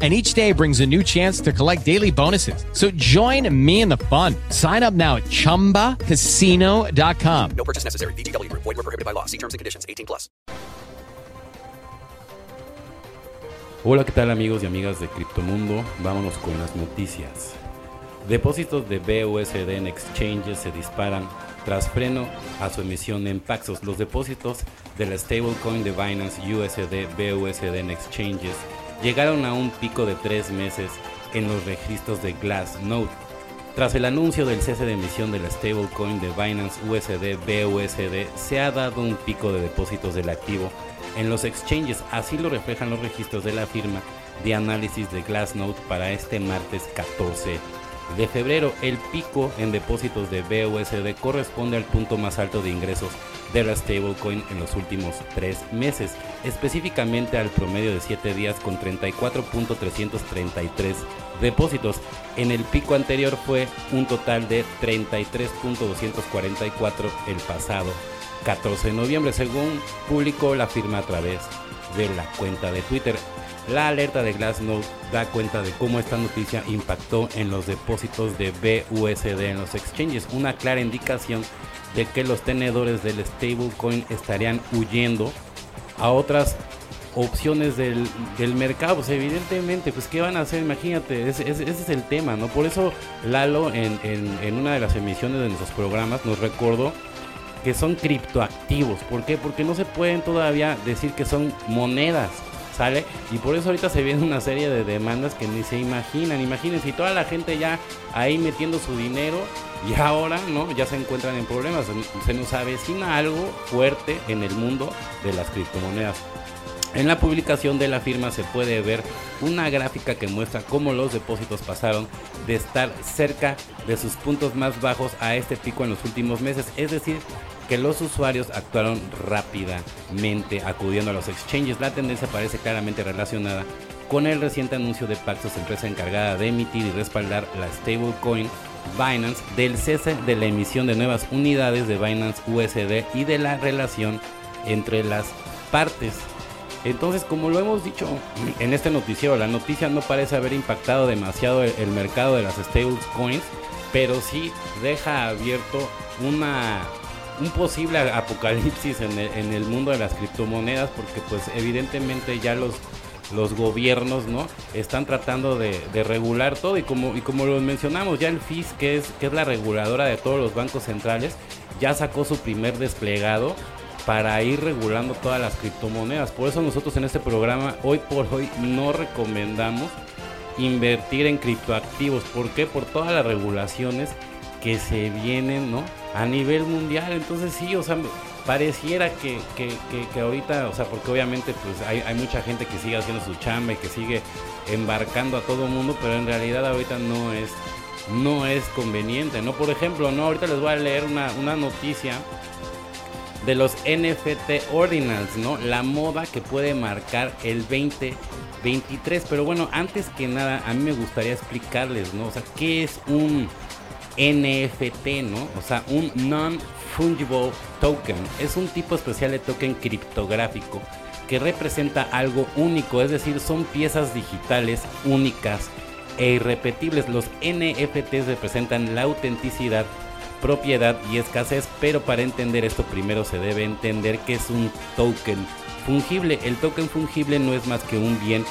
and each day brings a new chance to collect daily bonuses. So join me in the fun. Sign up now at ChumbaCasino.com. No purchase necessary. VGW Group. Void were prohibited by law. See terms and conditions. 18 plus. Hola, ¿qué tal amigos y amigas de Criptomundo? Vámonos con las noticias. Depósitos de BUSD en exchanges se disparan tras freno a su emisión en Paxos. Los depósitos de la stablecoin de Binance USD BUSD en exchanges llegaron a un pico de tres meses en los registros de Glassnode. Tras el anuncio del cese de emisión de la stablecoin de Binance USD BUSD, se ha dado un pico de depósitos del activo en los exchanges, así lo reflejan los registros de la firma de análisis de Glassnode para este martes 14 de febrero. El pico en depósitos de BUSD corresponde al punto más alto de ingresos de la stablecoin en los últimos tres meses, específicamente al promedio de 7 días con 34.333 depósitos. En el pico anterior fue un total de 33.244 el pasado 14 de noviembre, según publicó la firma a través de la cuenta de Twitter. La alerta de Glassnode da cuenta de cómo esta noticia impactó en los depósitos de BUSD en los exchanges, una clara indicación de que los tenedores del stablecoin estarían huyendo a otras opciones del, mercado. Pues evidentemente, pues ¿qué van a hacer? Imagínate, ese, es el tema, ¿no? Por eso Lalo en, en, una de las emisiones de nuestros programas nos recordó que son criptoactivos. ¿Por qué? Porque no se pueden todavía decir que son monedas. ¿Sale? Y por eso ahorita se viene una serie de demandas que ni se imaginan. Imagínense, y toda la gente ya ahí metiendo su dinero y ahora, ¿no? Ya se encuentran en problemas. Se nos avecina algo fuerte en el mundo de las criptomonedas. En la publicación de la firma se puede ver una gráfica que muestra cómo los depósitos pasaron de estar cerca de sus puntos más bajos a este pico en los últimos meses. Es decir, que los usuarios actuaron rápidamente acudiendo a los exchanges. La tendencia parece claramente relacionada con el reciente anuncio de Paxos, empresa encargada de emitir y respaldar la stablecoin Binance, del cese de la emisión de nuevas unidades de Binance USD y de la relación entre las partes. Entonces, como lo hemos dicho en este noticiero, la noticia no parece haber impactado demasiado el, mercado de las stablecoins, pero sí deja abierto una un posible apocalipsis en el, mundo de las criptomonedas porque pues evidentemente ya los los gobiernos, ¿no? Están tratando de, regular todo y como, y como lo mencionamos, ya el FIS, que es, que es la reguladora de todos los bancos centrales, ya sacó su primer desplegado para ir regulando todas las criptomonedas. Por eso nosotros en este programa, hoy por hoy, no recomendamos invertir en criptoactivos. ¿Por qué? Por todas las regulaciones que se vienen, ¿no? A nivel mundial. Entonces sí, o sea, pareciera que, que, que, ahorita, o sea, porque obviamente pues hay, hay, mucha gente que sigue haciendo su chamba y que sigue embarcando a todo mundo, pero en realidad ahorita no es, no es conveniente, ¿no? Por ejemplo, no, ahorita les voy a leer una, una noticia de los NFT Ordinals, ¿no? La moda que puede marcar el 2023. Pero bueno, antes que nada, a mí me gustaría explicarles, ¿no? O sea, ¿qué es un NFT, ¿no? O sea, un non-fungible token. Es un tipo especial de token criptográfico que representa algo único, es decir, son piezas digitales únicas e irrepetibles. Los NFTs representan la autenticidad, propiedad y escasez, pero para entender esto primero se debe entender que es un token fungible. El token fungible no es más que un bien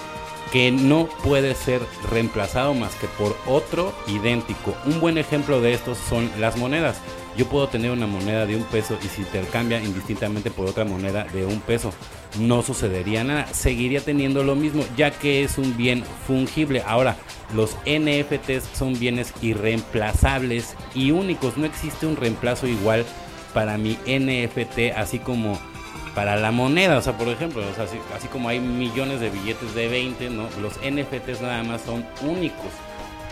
que no puede ser reemplazado más que por otro idéntico. Un buen ejemplo de esto son las monedas. Yo puedo tener una moneda de un peso y si intercambia indistintamente por otra moneda de un peso, no sucedería nada. Seguiría teniendo lo mismo, ya que es un bien fungible. Ahora, los NFTs son bienes irreemplazables y únicos. No existe un reemplazo igual para mi NFT, así como para la moneda. O sea, por ejemplo, así, como hay millones de billetes de 20, ¿no? Los NFTs nada más son únicos.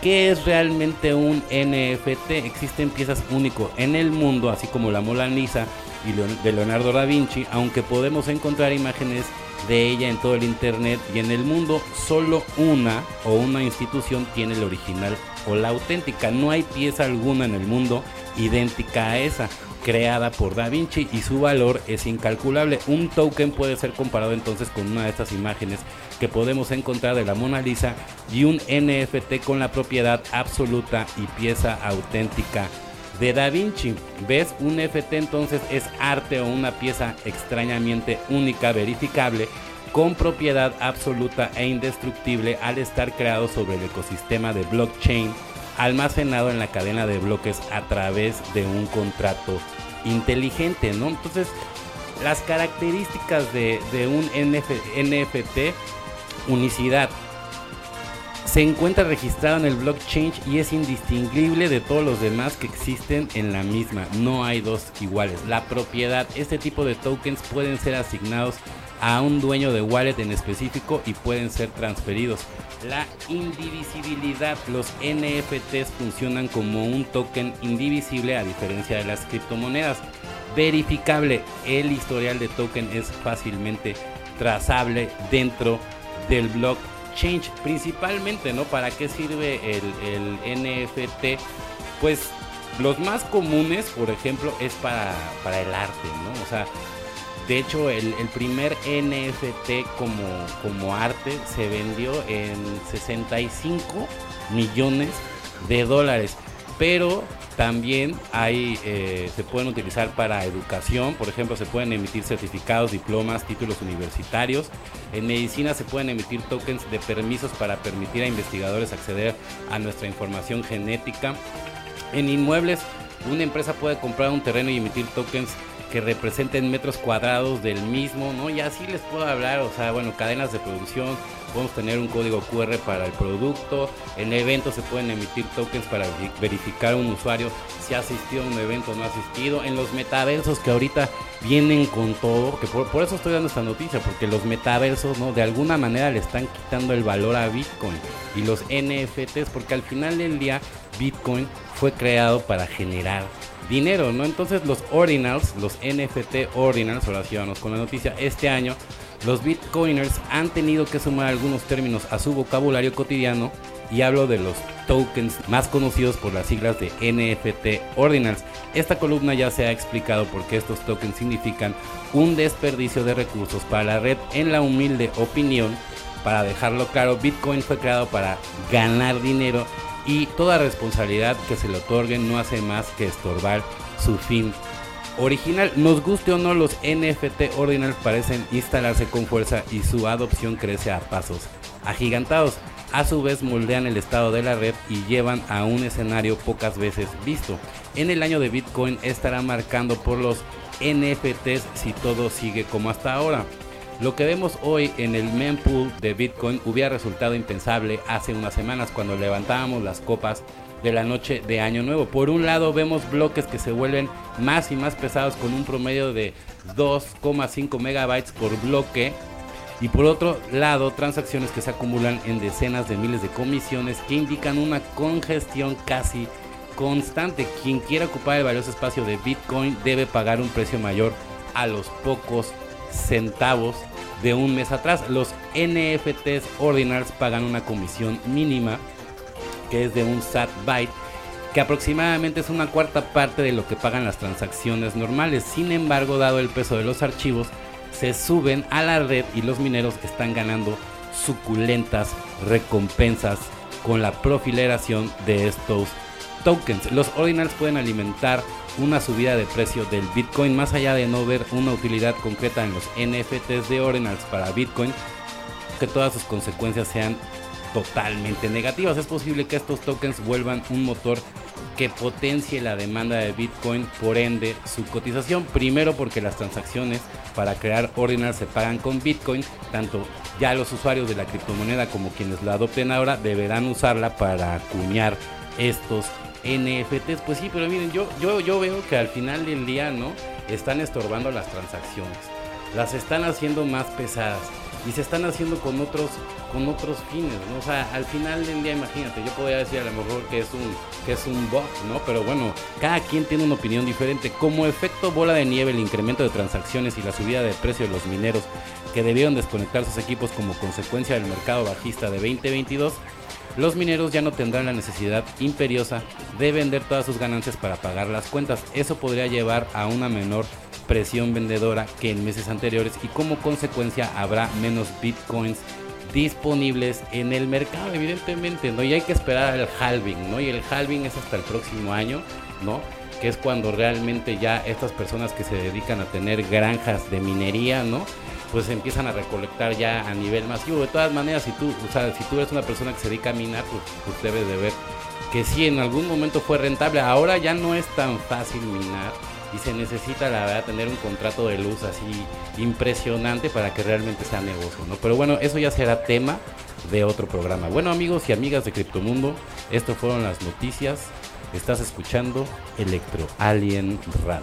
¿Qué es realmente un NFT? Existen piezas únicas en el mundo, así como la Mona Lisa y de Leonardo da Vinci, aunque podemos encontrar imágenes de ella en todo el internet y en el mundo, solo una o una institución tiene el original o la auténtica. No hay pieza alguna en el mundo idéntica a esa, creada por Da Vinci y su valor es incalculable. Un token puede ser comparado entonces con una de estas imágenes que podemos encontrar de la Mona Lisa y un NFT con la propiedad absoluta y pieza auténtica de Da Vinci. ¿Ves? Un NFT entonces es arte o una pieza extrañamente única, verificable, con propiedad absoluta e indestructible al estar creado sobre el ecosistema de blockchain almacenado en la cadena de bloques a través de un contrato inteligente, ¿no? Entonces, las características de, un NF NFT, unicidad, se encuentra registrado en el blockchain y es indistinguible de todos los demás que existen en la misma. No hay dos iguales. La propiedad, este tipo de tokens pueden ser asignados a un dueño de wallet en específico y pueden ser transferidos. La indivisibilidad, los NFTs funcionan como un token indivisible a diferencia de las criptomonedas. Verificable, el historial de token es fácilmente trazable dentro del blockchain. Principalmente, ¿no? ¿Para qué sirve el, NFT? Pues los más comunes, por ejemplo, es para, para el arte, ¿no? O sea, de hecho, el, el primer NFT como, como arte se vendió en 65 millones de dólares. Pero también hay, eh, se pueden utilizar para educación, por ejemplo, se pueden emitir certificados, diplomas, títulos universitarios. En medicina se pueden emitir tokens de permisos para permitir a investigadores acceder a nuestra información genética. En inmuebles, una empresa puede comprar un terreno y emitir tokens que representen metros cuadrados del mismo, ¿no? Y así les puedo hablar, o sea, bueno, cadenas de producción, podemos tener un código QR para el producto, en eventos se pueden emitir tokens para veri- verificar a un usuario si ha asistido a un evento o no ha asistido, en los metaversos que ahorita vienen con todo, que por, por eso estoy dando esta noticia, porque los metaversos, ¿no? De alguna manera le están quitando el valor a Bitcoin y los NFTs, porque al final del día Bitcoin fue creado para generar dinero, ¿no? Entonces los ordinals, los NFT ordinals, ahora sí vamos con la noticia, este año los bitcoiners han tenido que sumar algunos términos a su vocabulario cotidiano y hablo de los tokens más conocidos por las siglas de NFT ordinals. Esta columna ya se ha explicado por qué estos tokens significan un desperdicio de recursos para la red en la humilde opinión. Para dejarlo claro, Bitcoin fue creado para ganar dinero y toda responsabilidad que se le otorguen no hace más que estorbar su fin original. Nos guste o no, los NFT ordinals parecen instalarse con fuerza y su adopción crece a pasos agigantados. A su vez moldean el estado de la red y llevan a un escenario pocas veces visto. En el año de Bitcoin estará marcando por los NFTs si todo sigue como hasta ahora. Lo que vemos hoy en el mempool de Bitcoin hubiera resultado impensable hace unas semanas cuando levantábamos las copas de la noche de Año Nuevo. Por un lado vemos bloques que se vuelven más y más pesados con un promedio de 2,5 megabytes por bloque. Y por otro lado, transacciones que se acumulan en decenas de miles de comisiones que indican una congestión casi constante. Quien quiera ocupar el valioso espacio de Bitcoin debe pagar un precio mayor a los pocos centavos de un mes atrás. Los NFTs ordinals pagan una comisión mínima que es de un SAT byte que aproximadamente es una cuarta parte de lo que pagan las transacciones normales. Sin embargo, dado el peso de los archivos, se suben a la red y los mineros están ganando suculentas recompensas con la profileración de estos tokens. Los ordinals pueden alimentar una subida de precio del Bitcoin más allá de no ver una utilidad concreta en los NFTs de ordinals para Bitcoin, que todas sus consecuencias sean totalmente negativas. Es posible que estos tokens vuelvan un motor que potencie la demanda de Bitcoin, por ende su cotización. Primero porque las transacciones para crear ordinals se pagan con Bitcoin, tanto ya los usuarios de la criptomoneda como quienes la adopten ahora deberán usarla para acuñar estos NFTs. Pues sí, pero miren, yo, yo, yo veo que al final del día, ¿no? Están estorbando las transacciones. Las están haciendo más pesadas. y se están haciendo con otros con otros fines, ¿no? O sea, al final del día, imagínate, yo podría decir a lo mejor que es un que es un bot, ¿no? Pero bueno, cada quien tiene una opinión diferente. Como efecto bola de nieve, el incremento de transacciones y la subida de precio de los mineros que debieron desconectar sus equipos como consecuencia del mercado bajista de 2022 los mineros ya no tendrán la necesidad imperiosa de vender todas sus ganancias para pagar las cuentas. Eso podría llevar a una menor presión vendedora que en meses anteriores y como consecuencia habrá menos bitcoins disponibles en el mercado evidentemente no y hay que esperar al halving no y el halving es hasta el próximo año no que es cuando realmente ya estas personas que se dedican a tener granjas de minería no pues empiezan a recolectar ya a nivel masivo. De todas maneras, si tú, o sea, si tú eres una persona que se dedica a minar, pues, pues debes de ver que sí, en algún momento fue rentable. Ahora ya no es tan fácil minar y se necesita, la verdad, tener un contrato de luz así impresionante para que realmente sea negocio, ¿no? Pero bueno, eso ya será tema de otro programa. Bueno, amigos y amigas de Criptomundo, esto fueron las noticias. Estás escuchando Electro Alien Radio.